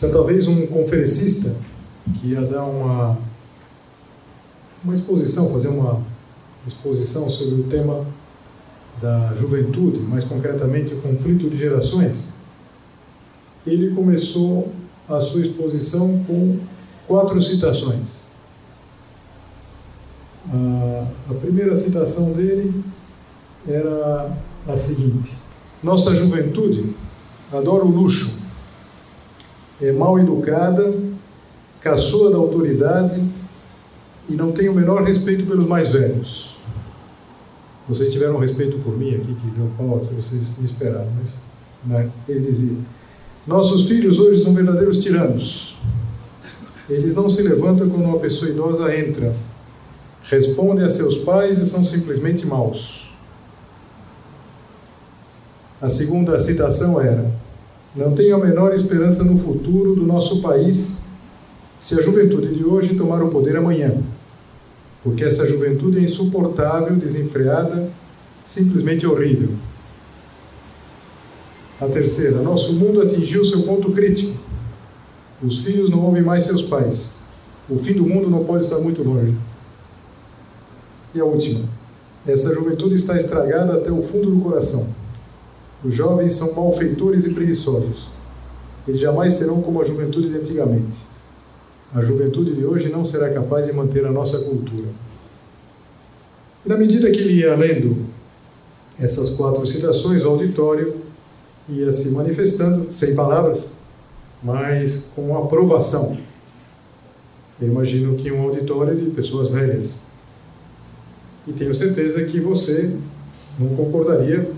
Certa vez um conferencista que ia dar uma, uma exposição, fazer uma exposição sobre o tema da juventude, mais concretamente o conflito de gerações, ele começou a sua exposição com quatro citações. A, a primeira citação dele era a seguinte: Nossa juventude adora o luxo, é mal educada, caçoa da autoridade e não tem o menor respeito pelos mais velhos. Vocês tiveram respeito por mim aqui, que deu pau, vocês me esperaram, mas né, ele dizia: Nossos filhos hoje são verdadeiros tiranos. Eles não se levantam quando uma pessoa idosa entra, respondem a seus pais e são simplesmente maus. A segunda citação era: não tenho a menor esperança no futuro do nosso país se a juventude de hoje tomar o poder amanhã. Porque essa juventude é insuportável, desenfreada, simplesmente horrível. A terceira, nosso mundo atingiu seu ponto crítico. Os filhos não ouvem mais seus pais. O fim do mundo não pode estar muito longe. E a última, essa juventude está estragada até o fundo do coração. Os jovens são malfeitores e preguiçosos. Eles jamais serão como a juventude de antigamente. A juventude de hoje não será capaz de manter a nossa cultura. E na medida que ele ia lendo essas quatro citações, o auditório ia se manifestando, sem palavras, mas com aprovação. Eu imagino que um auditório de pessoas velhas. E tenho certeza que você não concordaria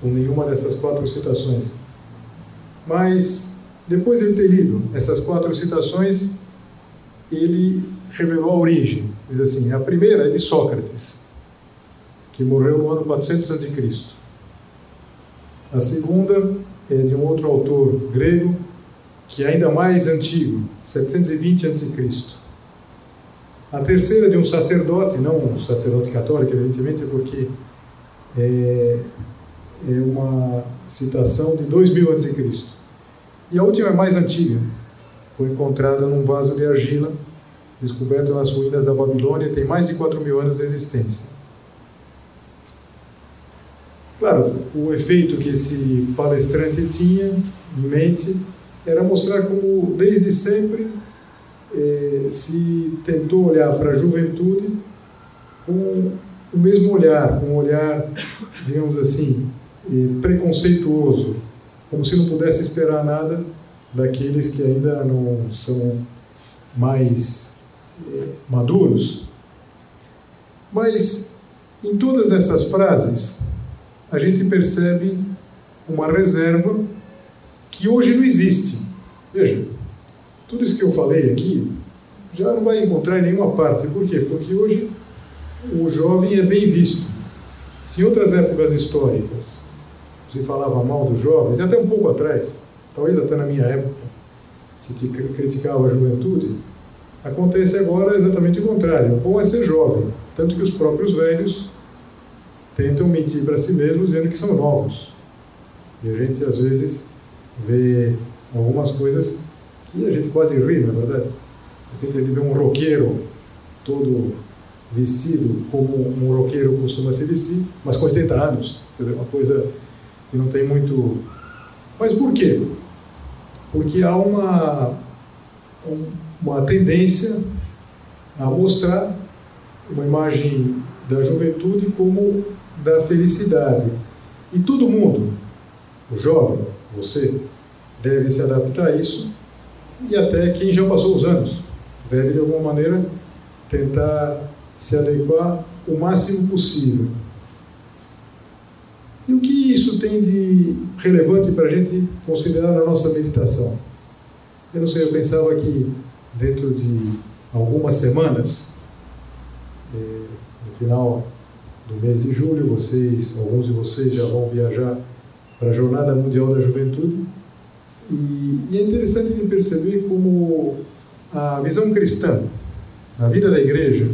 com nenhuma dessas quatro citações. Mas, depois de ter lido essas quatro citações, ele revelou a origem. Diz assim: a primeira é de Sócrates, que morreu no ano 400 a.C. A segunda é de um outro autor grego, que é ainda mais antigo, 720 a.C. A terceira é de um sacerdote, não um sacerdote católico, evidentemente, porque é, é uma citação de 2000 a.C. E a última é mais antiga, foi encontrada num vaso de argila, descoberto nas ruínas da Babilônia, tem mais de 4 mil anos de existência. Claro, o efeito que esse palestrante tinha em mente era mostrar como, desde sempre, eh, se tentou olhar para a juventude com o mesmo olhar, com um olhar, digamos assim, preconceituoso, como se não pudesse esperar nada daqueles que ainda não são mais eh, maduros. Mas em todas essas frases, a gente percebe uma reserva que hoje não existe. Veja, tudo isso que eu falei aqui já não vai encontrar em nenhuma parte. Por quê? Porque hoje o jovem é bem visto. Se em outras épocas históricas se falava mal dos jovens, até um pouco atrás, talvez até na minha época, se criticava a juventude, acontece agora exatamente o contrário. O bom é ser jovem, tanto que os próprios velhos tentam mentir para si mesmos dizendo que são novos. E a gente às vezes vê algumas coisas que a gente quase ri, na é verdade. De repente ele vê um roqueiro todo vestido como um roqueiro costuma se vestir, mas com 80 anos. Quer dizer, uma coisa que não tem muito. Mas por quê? Porque há uma, uma tendência a mostrar uma imagem da juventude como da felicidade. E todo mundo, o jovem, você, deve se adaptar a isso e até quem já passou os anos. Deve, de alguma maneira, tentar se adequar o máximo possível. E o que tem de relevante para a gente considerar na nossa meditação? Eu não sei, eu pensava que dentro de algumas semanas, eh, no final do mês de julho, vocês, alguns de vocês já vão viajar para a Jornada Mundial da Juventude. E, e é interessante de perceber como a visão cristã na vida da igreja,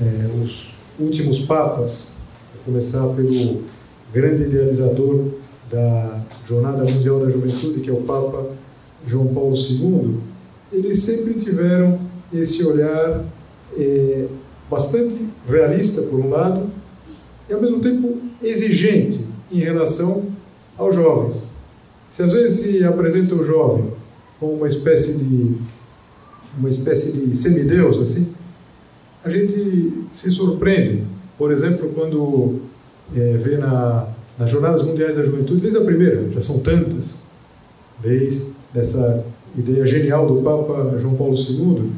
é, os últimos papas, a começar pelo grande idealizador da Jornada Mundial da Juventude, que é o Papa João Paulo II, eles sempre tiveram esse olhar é, bastante realista, por um lado, e ao mesmo tempo exigente em relação aos jovens. Se às vezes se apresenta o jovem como uma espécie de uma espécie de semideus assim, a gente se surpreende. Por exemplo, quando é, vê na, nas Jornadas Mundiais da Juventude, desde a primeira, já são tantas, desde essa ideia genial do Papa João Paulo II,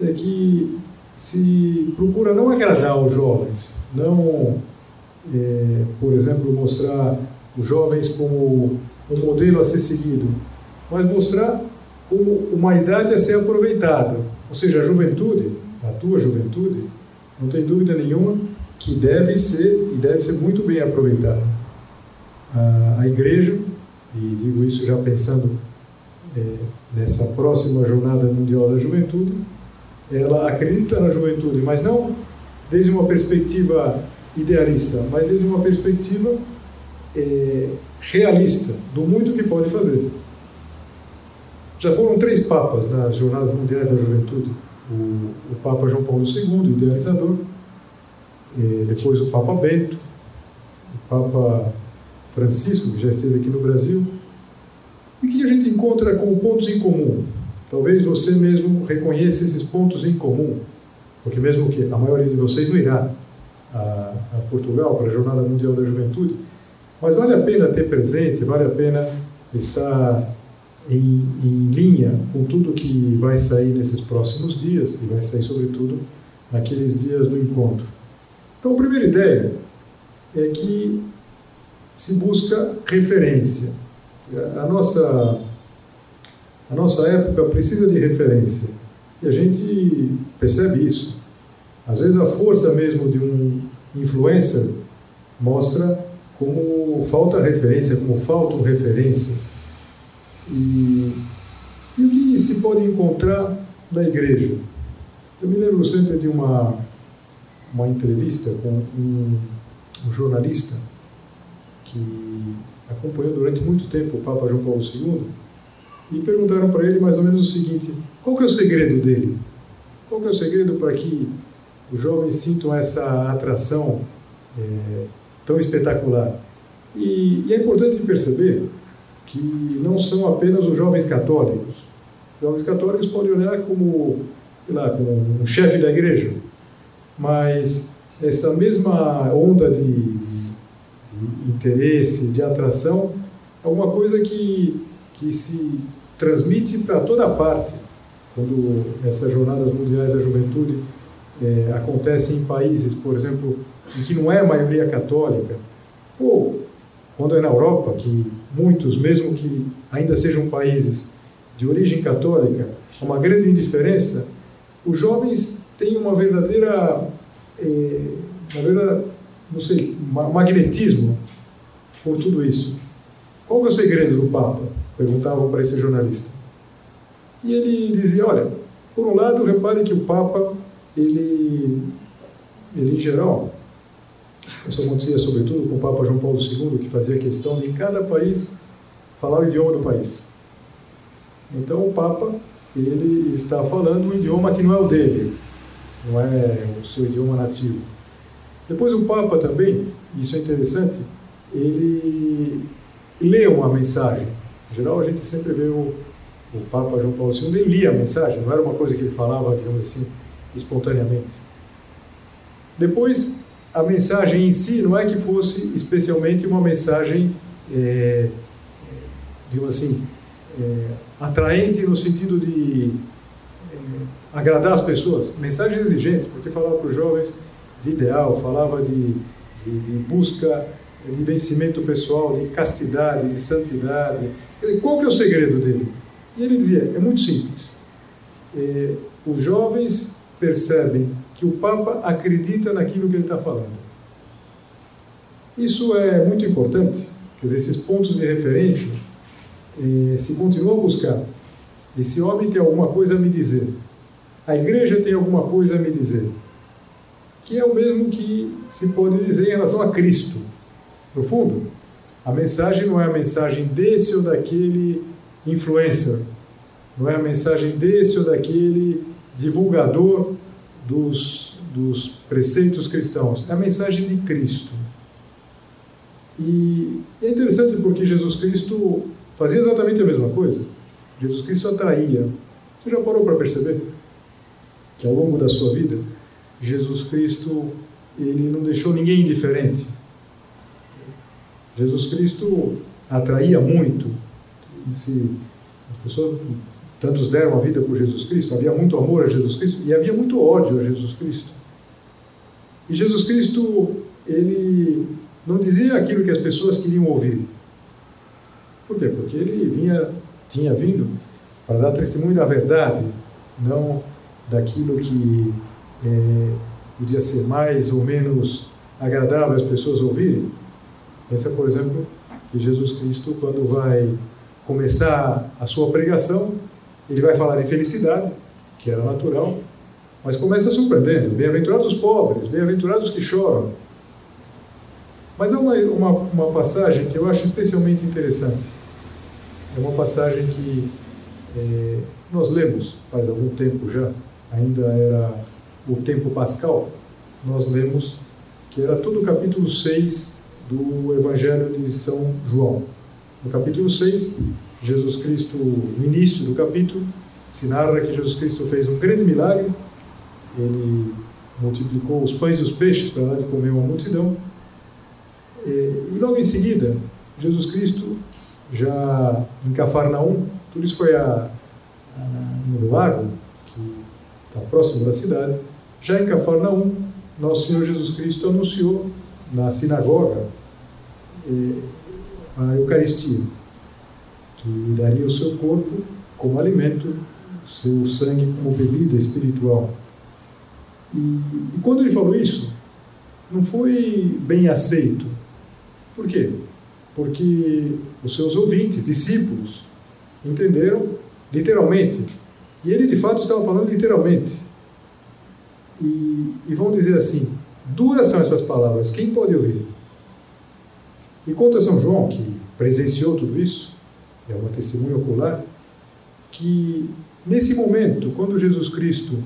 é que se procura não agradar os jovens, não, é, por exemplo, mostrar os jovens como um modelo a ser seguido, mas mostrar como uma idade a ser aproveitada. Ou seja, a juventude, a tua juventude, não tem dúvida nenhuma que deve ser e deve ser muito bem aproveitada. A, a igreja, e digo isso já pensando é, nessa próxima Jornada Mundial da Juventude, ela acredita na juventude, mas não desde uma perspectiva idealista, mas desde uma perspectiva é, realista do muito que pode fazer. Já foram três papas nas Jornadas Mundiais da Juventude: o, o Papa João Paulo II, idealizador, é, depois o Papa Bento, o Papa Francisco, que já esteve aqui no Brasil, e que a gente encontra como pontos em comum. Talvez você mesmo reconheça esses pontos em comum, porque mesmo que a maioria de vocês não irá a, a Portugal para a Jornada Mundial da Juventude, mas vale a pena ter presente, vale a pena estar em, em linha com tudo que vai sair nesses próximos dias, e vai sair sobretudo naqueles dias do encontro. Então, a primeira ideia é que se busca referência. A nossa, a nossa época precisa de referência. E a gente percebe isso. Às vezes a força mesmo de um influencer mostra como falta referência, como faltam referências. E, e o que se pode encontrar na igreja? Eu me lembro sempre de uma, uma entrevista com um, um jornalista que acompanhou durante muito tempo o Papa João Paulo II e perguntaram para ele mais ou menos o seguinte: qual que é o segredo dele? Qual que é o segredo para que os jovens sintam essa atração é, tão espetacular. E, e, é importante perceber que não são apenas os jovens católicos. Os jovens católicos podem olhar como, sei lá, como um chefe da igreja, mas essa mesma onda de, de, interesse, de atração, é uma coisa que, que se transmite para toda parte. Quando essas jornadas mundiais da juventude é, acontecem em países, por exemplo, em que não é a maioria católica, ou quando é na Europa, que muitos, mesmo que ainda sejam países de origem católica, há uma grande indiferença, os jovens têm uma verdadeira, é, uma verdadeira não sei, magnetismo por tudo isso. Qual é o segredo do Papa? Perguntavam para esse jornalista. E ele dizia: olha, por um lado, repare que o Papa, ele, ele em geral, isso acontecia sobretudo com o Papa João Paulo II, que fazia questão de em cada país falar o idioma do país. Então o Papa ele está falando um idioma que não é o dele, não é o seu idioma nativo. Depois o Papa também, isso é interessante, ele lê uma mensagem. Em geral a gente sempre vê o, o Papa João Paulo II, ele lia a mensagem, não era uma coisa que ele falava, digamos assim, espontaneamente. Depois a mensagem em si não é que fosse especialmente uma mensagem, é, digamos assim, é, atraente no sentido de é, agradar as pessoas. Mensagem exigente, porque falava para os jovens de ideal, falava de, de, de busca de vencimento pessoal, de castidade, de santidade. Qual que é o segredo dele? E ele dizia, é muito simples. É, os jovens percebem que o Papa acredita naquilo que ele está falando. Isso é muito importante, quer dizer, esses pontos de referência eh, se continuam a buscar. Esse homem tem alguma coisa a me dizer. A igreja tem alguma coisa a me dizer. Que é o mesmo que se pode dizer em relação a Cristo. No fundo, a mensagem não é a mensagem desse ou daquele influencer, não é a mensagem desse ou daquele divulgador dos, dos preceitos cristãos, é a mensagem de Cristo. E é interessante porque Jesus Cristo fazia exatamente a mesma coisa. Jesus Cristo atraía. Você já parou para perceber que ao longo da sua vida, Jesus Cristo ele não deixou ninguém indiferente. Jesus Cristo atraía muito. Se as pessoas tantos deram a vida por Jesus Cristo, havia muito amor a Jesus Cristo e havia muito ódio a Jesus Cristo. E Jesus Cristo, ele não dizia aquilo que as pessoas queriam ouvir. Por quê? Porque ele vinha, tinha vindo para dar testemunho da verdade, não daquilo que é, podia ser mais ou menos agradável às pessoas ouvirem. Pensa, por exemplo, que Jesus Cristo, quando vai começar a sua pregação, ele vai falar em felicidade, que era natural, mas começa surpreendendo. Bem-aventurados os pobres, bem-aventurados os que choram. Mas há uma, uma, uma, passagem que eu acho especialmente interessante. É uma passagem que é, nós lemos faz algum tempo já, ainda era o tempo pascal, nós lemos que era todo o capítulo 6 do Evangelho de São João. No capítulo 6, Jesus Cristo, no início do capítulo, se narra que Jesus Cristo fez um grande milagre. Ele multiplicou os pães e os peixes para dar de comer uma multidão. E logo em seguida, Jesus Cristo, já em Cafarnaum, tudo isso foi a, a, no lago, próximo da cidade, já em Cafarnaum, nosso Senhor Jesus Cristo anunciou na sinagoga a Eucaristia que daria o seu corpo como alimento, seu sangue como bebida espiritual. E, e quando ele falou isso, não foi bem aceito. Por quê? Porque os seus ouvintes, discípulos, entenderam literalmente. E ele de fato estava falando literalmente. E, e vão dizer assim: duras são essas palavras, quem pode ouvir? E conta São João, que presenciou tudo isso, é uma testemunha ocular, que nesse momento, quando Jesus Cristo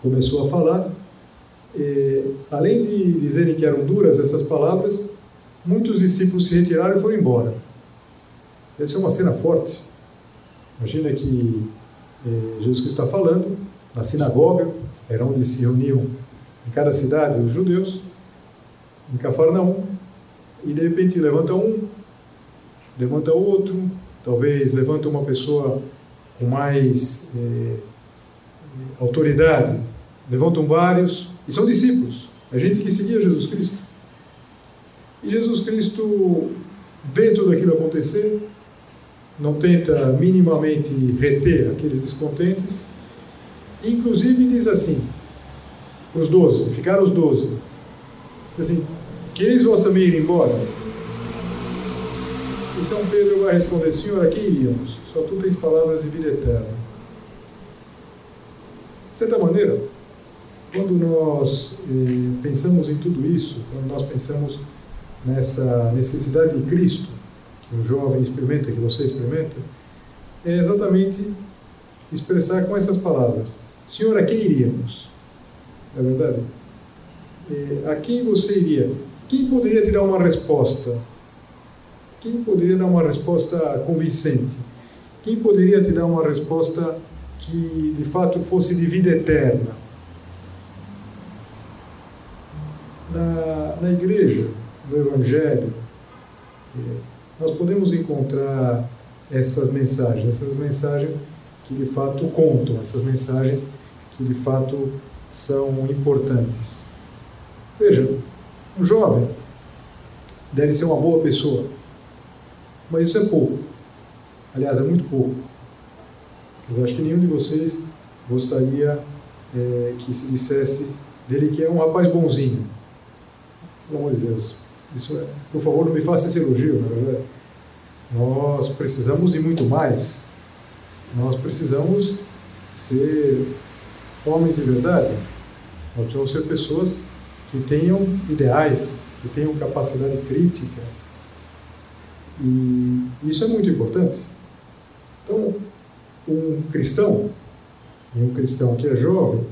começou a falar, eh, além de dizerem que eram duras essas palavras, muitos discípulos se retiraram e foram embora. Deve ser uma cena forte. Imagina que Jesus Cristo está falando na sinagoga, era onde se reuniam em cada cidade os judeus, em Cafarnaum, e de repente levanta um, levanta outro, talvez levanta uma pessoa com mais é, autoridade, levantam vários, e são discípulos, é gente que seguia Jesus Cristo. E Jesus Cristo vê tudo aquilo acontecer, não tenta minimamente reter aqueles descontentes, inclusive diz assim, os doze, ficaram os doze, assim, queres vós também ir embora? E São Pedro vai responder: Senhor, a quem iríamos? Só tu tens palavras de vida eterna. De certa maneira, quando nós eh, pensamos em tudo isso, quando nós pensamos nessa necessidade de Cristo, que um jovem experimenta, que você experimenta, é exatamente expressar com essas palavras: Senhor, a quem iríamos? É verdade? Eh, a quem você iria? Quem poderia te dar uma resposta quem poderia dar uma resposta convincente? Quem poderia te dar uma resposta que de fato fosse de vida eterna? Na, na igreja, no Evangelho, eh, nós podemos encontrar essas mensagens, essas mensagens que de fato contam, essas mensagens que de fato são importantes. Veja, um jovem deve ser uma boa pessoa, mas isso é pouco. Aliás, é muito pouco. Eu acho que nenhum de vocês gostaria é, que se dissesse dele que é um rapaz bonzinho. Pelo amor de Deus. Isso é, por favor, não me faça esse elogio, na verdade. Nós precisamos de muito mais. Nós precisamos ser homens de verdade. Nós precisamos ser pessoas que tenham ideais, que tenham capacidade crítica. E isso é muito importante. Então, um cristão, e um cristão que é jovem,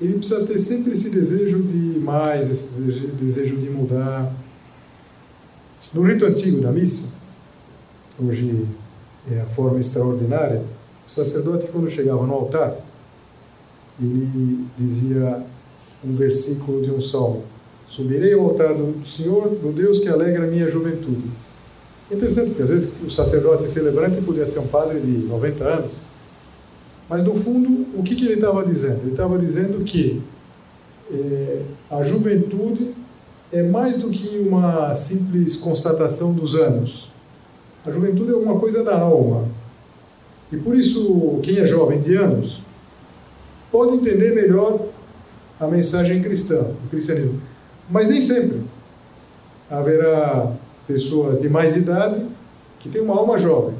ele precisa ter sempre esse desejo de mais, esse desejo de mudar. No rito antigo da missa, hoje é a forma extraordinária, o sacerdote, quando chegava no altar, ele dizia um versículo de um salmo: Subirei ao altar do Senhor, do Deus que alegra a minha juventude. Interessante, porque às vezes o sacerdote celebrante podia ser um padre de 90 anos, mas no fundo, o que, que ele estava dizendo? Ele estava dizendo que é, a juventude é mais do que uma simples constatação dos anos. A juventude é uma coisa da alma. E por isso, quem é jovem de anos pode entender melhor a mensagem cristã, o cristianismo. Mas nem sempre. Haverá pessoas de mais idade que têm uma alma jovem.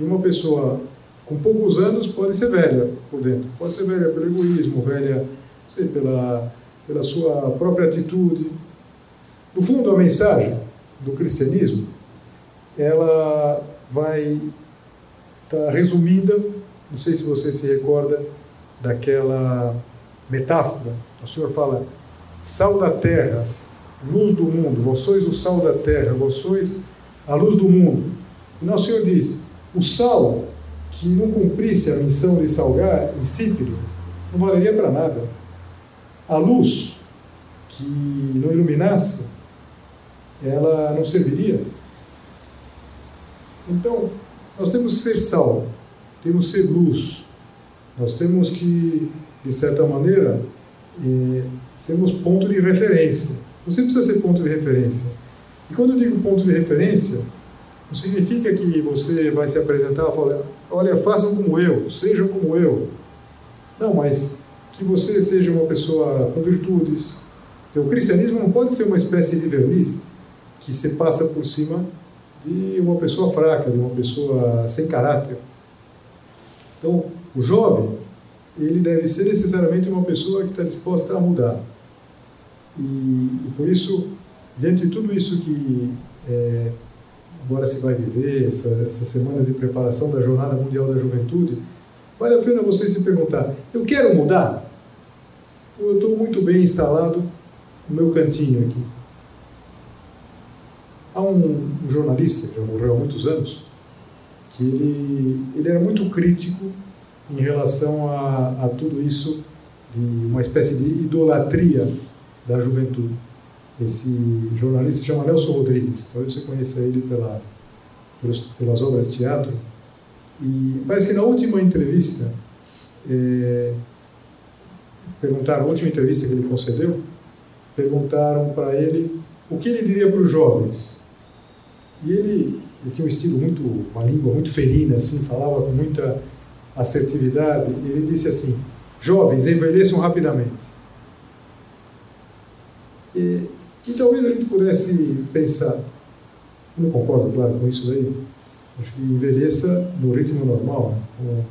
E uma pessoa com poucos anos pode ser velha por dentro. Pode ser velha pelo egoísmo, velha sei, pela, pela sua própria atitude. No fundo, a mensagem do cristianismo ela vai estar tá resumida, não sei se você se recorda daquela metáfora. O Senhor fala: sal da terra, luz do mundo, vós sois o sal da terra, vós sois a luz do mundo. E o Senhor diz: o sal que não cumprisse a missão de salgar insípido, não valeria para nada. A luz que não iluminasse, ela não serviria. Então, nós temos que ser sal, temos que ser luz, nós temos que, de certa maneira, eh, sermos ponto de referência. Você precisa ser ponto de referência. E quando eu digo ponto de referência, não significa que você vai se apresentar e falar, olha, façam como eu, sejam como eu. Não, mas que você seja uma pessoa com virtudes. Porque o cristianismo não pode ser uma espécie de verniz que se passa por cima de uma pessoa fraca, de uma pessoa sem caráter. Então, o jovem, ele deve ser necessariamente uma pessoa que está disposta a mudar. E, e por isso, diante de tudo isso que é, agora se vai viver, essa, essas semanas de preparação da Jornada Mundial da Juventude, vale a pena você se perguntar: eu quero mudar? Ou eu estou muito bem instalado no meu cantinho aqui? Há um, jornalista, que já morreu há muitos anos, que ele, ele era muito crítico em relação a, a tudo isso, de uma espécie de idolatria da juventude. Esse jornalista se chama Nelson Rodrigues, talvez você conheça ele pela, pelas, pelas obras de teatro. E parece que na última entrevista, é, perguntaram, a última entrevista que ele concedeu, perguntaram para ele o que ele diria para os jovens. E ele, ele tinha um estilo muito, uma língua muito felina, assim, falava com muita assertividade. E ele disse assim: Jovens, envelheçam rapidamente. E, e talvez a gente pudesse pensar, não concordo, claro, com isso daí, acho que envelheça no ritmo normal, né?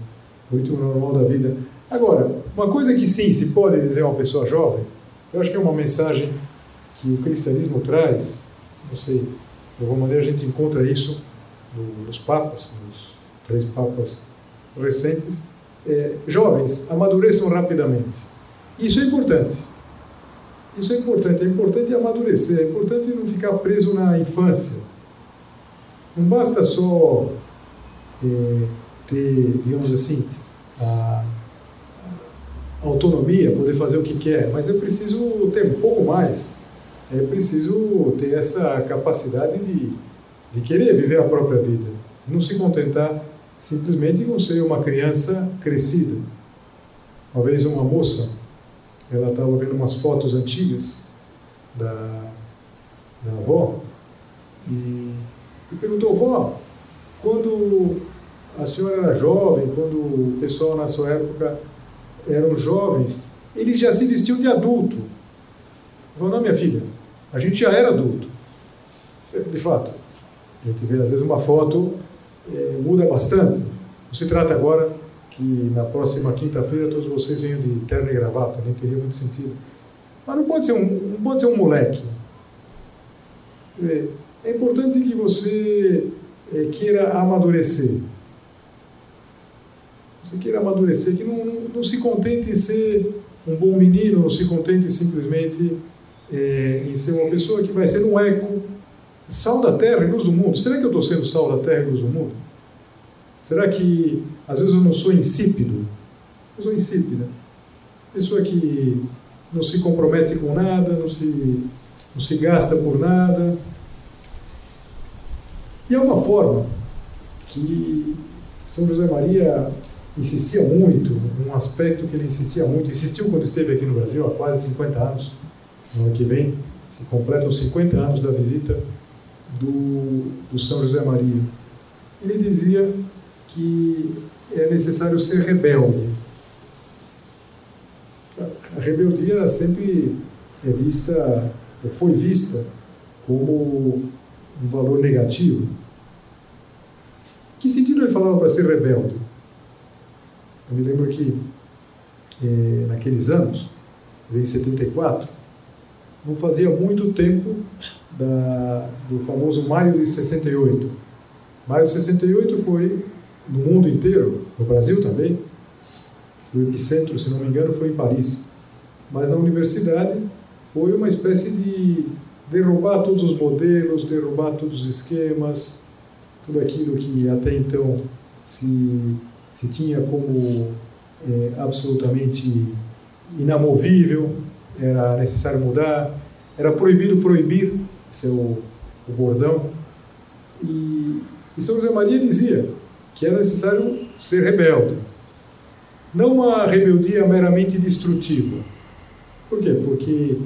no ritmo normal da vida. Agora, uma coisa que sim se pode dizer a uma pessoa jovem, eu acho que é uma mensagem que o cristianismo traz, não sei, de alguma maneira a gente encontra isso nos papas, nos três papas recentes, é, jovens amadureçam rapidamente. Isso é importante. Isso é importante. É importante amadurecer. É importante não ficar preso na infância. Não basta só é, ter, digamos assim, a, autonomia, poder fazer o que quer, mas é preciso ter um pouco mais. É preciso ter essa capacidade de, de querer viver a própria vida. Não se contentar simplesmente com ser uma criança crescida. Uma vez uma moça, ela estava vendo umas fotos antigas da, da avó e, e perguntou, vó, quando a senhora era jovem, quando o pessoal na sua época eram jovens, eles já se vestiam de adulto. Falou, não, minha filha, a gente já era adulto. De fato, a gente vê às vezes uma foto, é, muda bastante. Não se trata agora que na próxima quinta-feira todos vocês venham de terno e gravata, nem teria muito sentido. Mas não pode ser um, não pode ser um moleque. É, importante que você é, queira amadurecer. Você queira amadurecer, que não, não, não se contente em ser um bom menino, não se contente simplesmente é, em ser uma pessoa que vai ser um eco, sal da terra e luz do mundo. Será que eu estou sendo sal da terra e luz do mundo? Será que às vezes eu não sou insípido? Eu sou insípida. Pessoa que não se compromete com nada, não se, não se gasta por nada. E é uma forma que São José Maria insistia muito, um aspecto que ele insistia muito, insistiu quando esteve aqui no Brasil há quase 50 anos. No ano que vem se completam 50 anos da visita do, do São José Maria. Ele dizia que é necessário ser rebelde. A rebeldia sempre é vista, foi vista, como um valor negativo. Que sentido ele falava para ser rebelde? Eu me lembro que, é, naqueles anos, em 74, não fazia muito tempo da, do famoso Maio de 68. Maio de 68 foi no mundo inteiro, no Brasil também. O epicentro, se não me engano, foi em Paris. Mas na universidade foi uma espécie de derrubar todos os modelos, derrubar todos os esquemas, tudo aquilo que até então se se tinha como é, absolutamente inamovível, era necessário mudar, era proibido proibir, esse é o, o bordão. E, e São José Maria dizia que era necessário ser rebelde. Não uma rebeldia meramente destrutiva. Por quê? Porque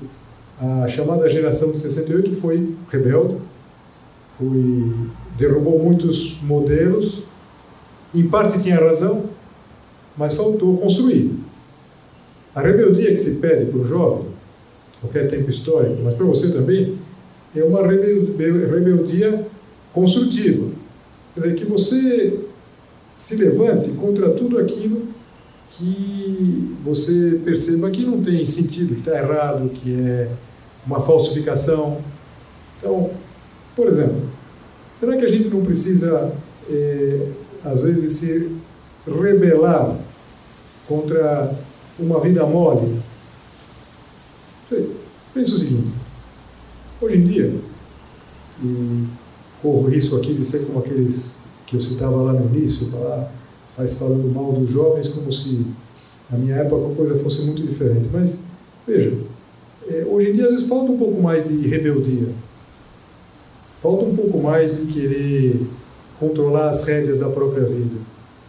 a chamada geração de 68 foi rebelde, foi, derrubou muitos modelos, em parte tinha razão, mas faltou construir. A rebeldia que se pede para o jovem, qualquer tempo histórico, mas para você também, é uma rebeldia construtiva. Quer dizer, que você se levante contra tudo aquilo que você perceba que não tem sentido, que está errado, que é uma falsificação. Então, por exemplo, será que a gente não precisa é, às vezes, se rebelar contra uma vida mole. Pensa o seguinte: hoje em dia, e corro risco aqui de ser como aqueles que eu citava lá no início, falar, mas falando mal dos jovens como se na minha época a coisa fosse muito diferente. Mas, veja, é, hoje em dia às vezes falta um pouco mais de rebeldia, falta um pouco mais de querer controlar as rédeas da própria vida.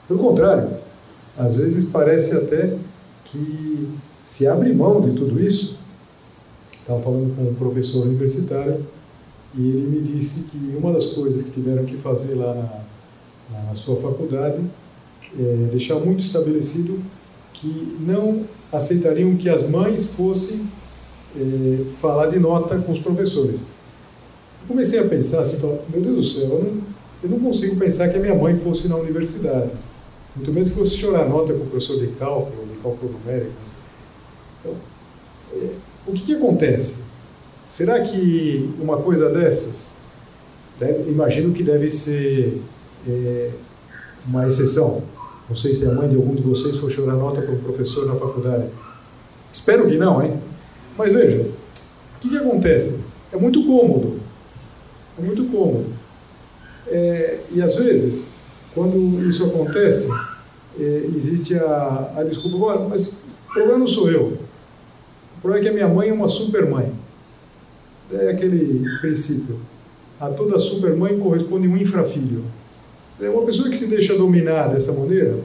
Pelo contrário, às vezes parece até que se abre mão de tudo isso. Estava falando com um professor universitário e ele me disse que uma das coisas que tiveram que fazer lá na, na sua faculdade é deixar muito estabelecido que não aceitariam que as mães fossem é, falar de nota com os professores. Eu comecei a pensar assim, meu Deus do céu, eu não, eu não consigo pensar que a minha mãe fosse na universidade. Muito menos que fosse chorar nota com o professor de cálculo, de cálculo numérico. Então, é, o que, que, acontece? Será que uma coisa dessas, deve, imagino que deve ser é, uma exceção. Não sei se a mãe de algum de vocês for chorar nota para um professor na faculdade. Espero que não, hein? Mas veja, o que, que acontece? É muito cômodo. É muito cômodo é, e às vezes, quando isso acontece, é, existe a, a desculpa, mas o problema não sou eu. O problema é que a minha mãe é uma super mãe. É aquele princípio. A toda super mãe corresponde um infrafilho. É uma pessoa que se deixa dominar dessa maneira,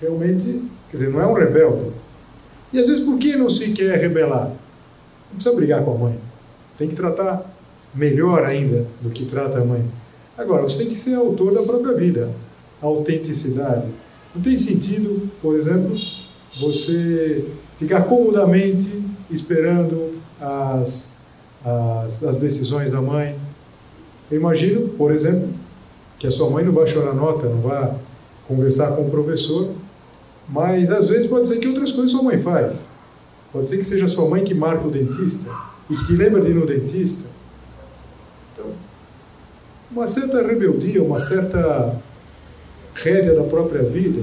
realmente, quer dizer, não é um rebelde. E às vezes, por que não se quer rebelar? Não precisa brigar com a mãe. Tem que tratar melhor ainda do que trata a mãe. Agora, você tem que ser autor da própria vida. A autenticidade. Não tem sentido, por exemplo, você ficar comodamente esperando as, as, as decisões da mãe. Eu imagino, por exemplo, que a sua mãe não vai chorar nota, não vai conversar com o professor, mas às vezes pode ser que outras coisas sua mãe faz. Pode ser que seja sua mãe que marca o dentista e que te lembra de ir no dentista. Uma certa rebeldia, uma certa rédea da própria vida,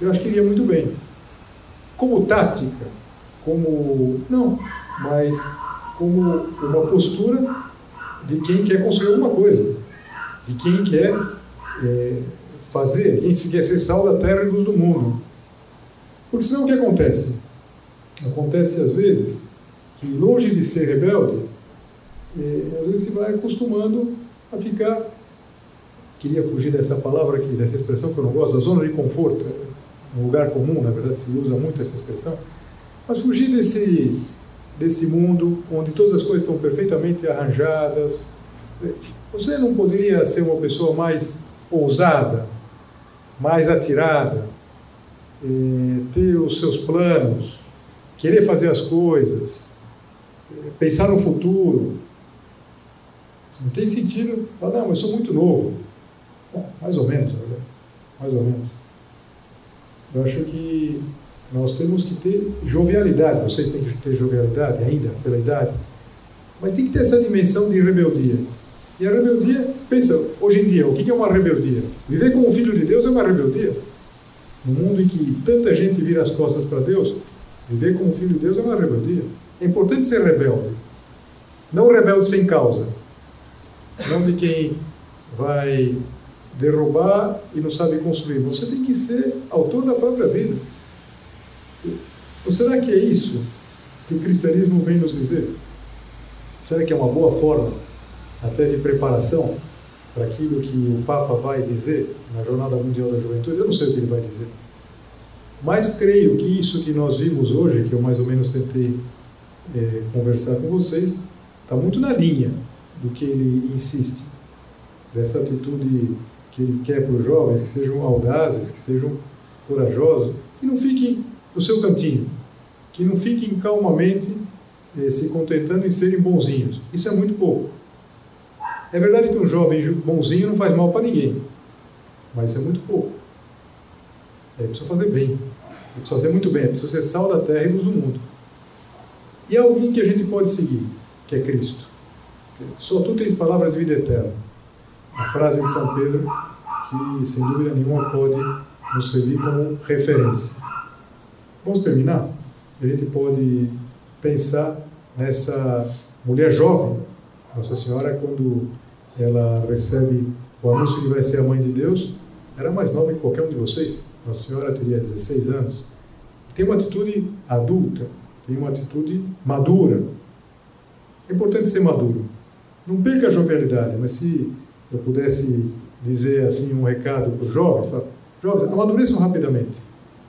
eu acho que iria muito bem. Como tática, como. Não, mas como uma postura de quem quer construir alguma coisa, de quem quer é, fazer, quem quer ser sal da terra e luz do mundo. Porque senão o que acontece? Acontece às vezes que, longe de ser rebelde, é, às vezes se vai acostumando a ficar. Queria fugir dessa palavra aqui, dessa expressão que eu não gosto, da zona de conforto. É um lugar comum, na verdade, se usa muito essa expressão. Mas fugir desse, desse mundo onde todas as coisas estão perfeitamente arranjadas. Você não poderia ser uma pessoa mais ousada, mais atirada, eh, ter os seus planos, querer fazer as coisas, eh, pensar no futuro. Não tem sentido falar, não, eu sou muito novo. Bom, mais ou menos, mais ou menos. Eu acho que nós temos que ter jovialidade. Vocês têm que ter jovialidade ainda, pela idade. Mas tem que ter essa dimensão de rebeldia. E a rebeldia, pensa, hoje em dia, o que é uma rebeldia? Viver como filho de Deus é uma rebeldia. No mundo em que tanta gente vira as costas para Deus, viver como filho de Deus é uma rebeldia. É importante ser rebelde. Não rebelde sem causa. Não de quem vai derrubar e não sabe construir. Você tem que ser autor da própria vida. Ou será que é isso que o cristianismo vem nos dizer? Será que é uma boa forma, até de preparação, para aquilo que o Papa vai dizer na Jornada Mundial da Juventude? Eu não sei o que ele vai dizer. Mas creio que isso que nós vimos hoje, que eu mais ou menos tentei é, conversar com vocês, está muito na linha do que ele insiste, dessa atitude que ele quer para os jovens, que sejam audazes, que sejam corajosos, que não fiquem no seu cantinho, que não fiquem calmamente eh, se contentando em serem bonzinhos. Isso é muito pouco. É verdade que um jovem bonzinho não faz mal para ninguém, mas isso é muito pouco. É preciso fazer bem, é preciso fazer muito bem, é preciso ser sal da terra e luz do mundo. E há alguém que a gente pode seguir, que é Cristo. Só tu tens palavras de vida eterna. A frase de São Pedro, que sem dúvida nenhuma pode nos servir como referência. Vamos terminar? A gente pode pensar nessa mulher jovem, Nossa Senhora, quando ela recebe o anúncio que vai ser a mãe de Deus, era mais nova que qualquer um de vocês. Nossa Senhora teria 16 anos. Tem uma atitude adulta, tem uma atitude madura. É importante ser maduro. Não perca a jovialidade, mas se eu pudesse dizer assim um recado para os jovens, jovens, amadureçam rapidamente.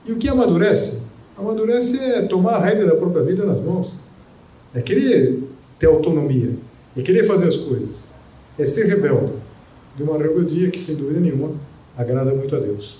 E o que amadurece? Amadurece é tomar a rédea da própria vida nas mãos. É querer ter autonomia. É querer fazer as coisas. É ser rebelde. De uma rebeldia que, sem dúvida nenhuma, agrada muito a Deus.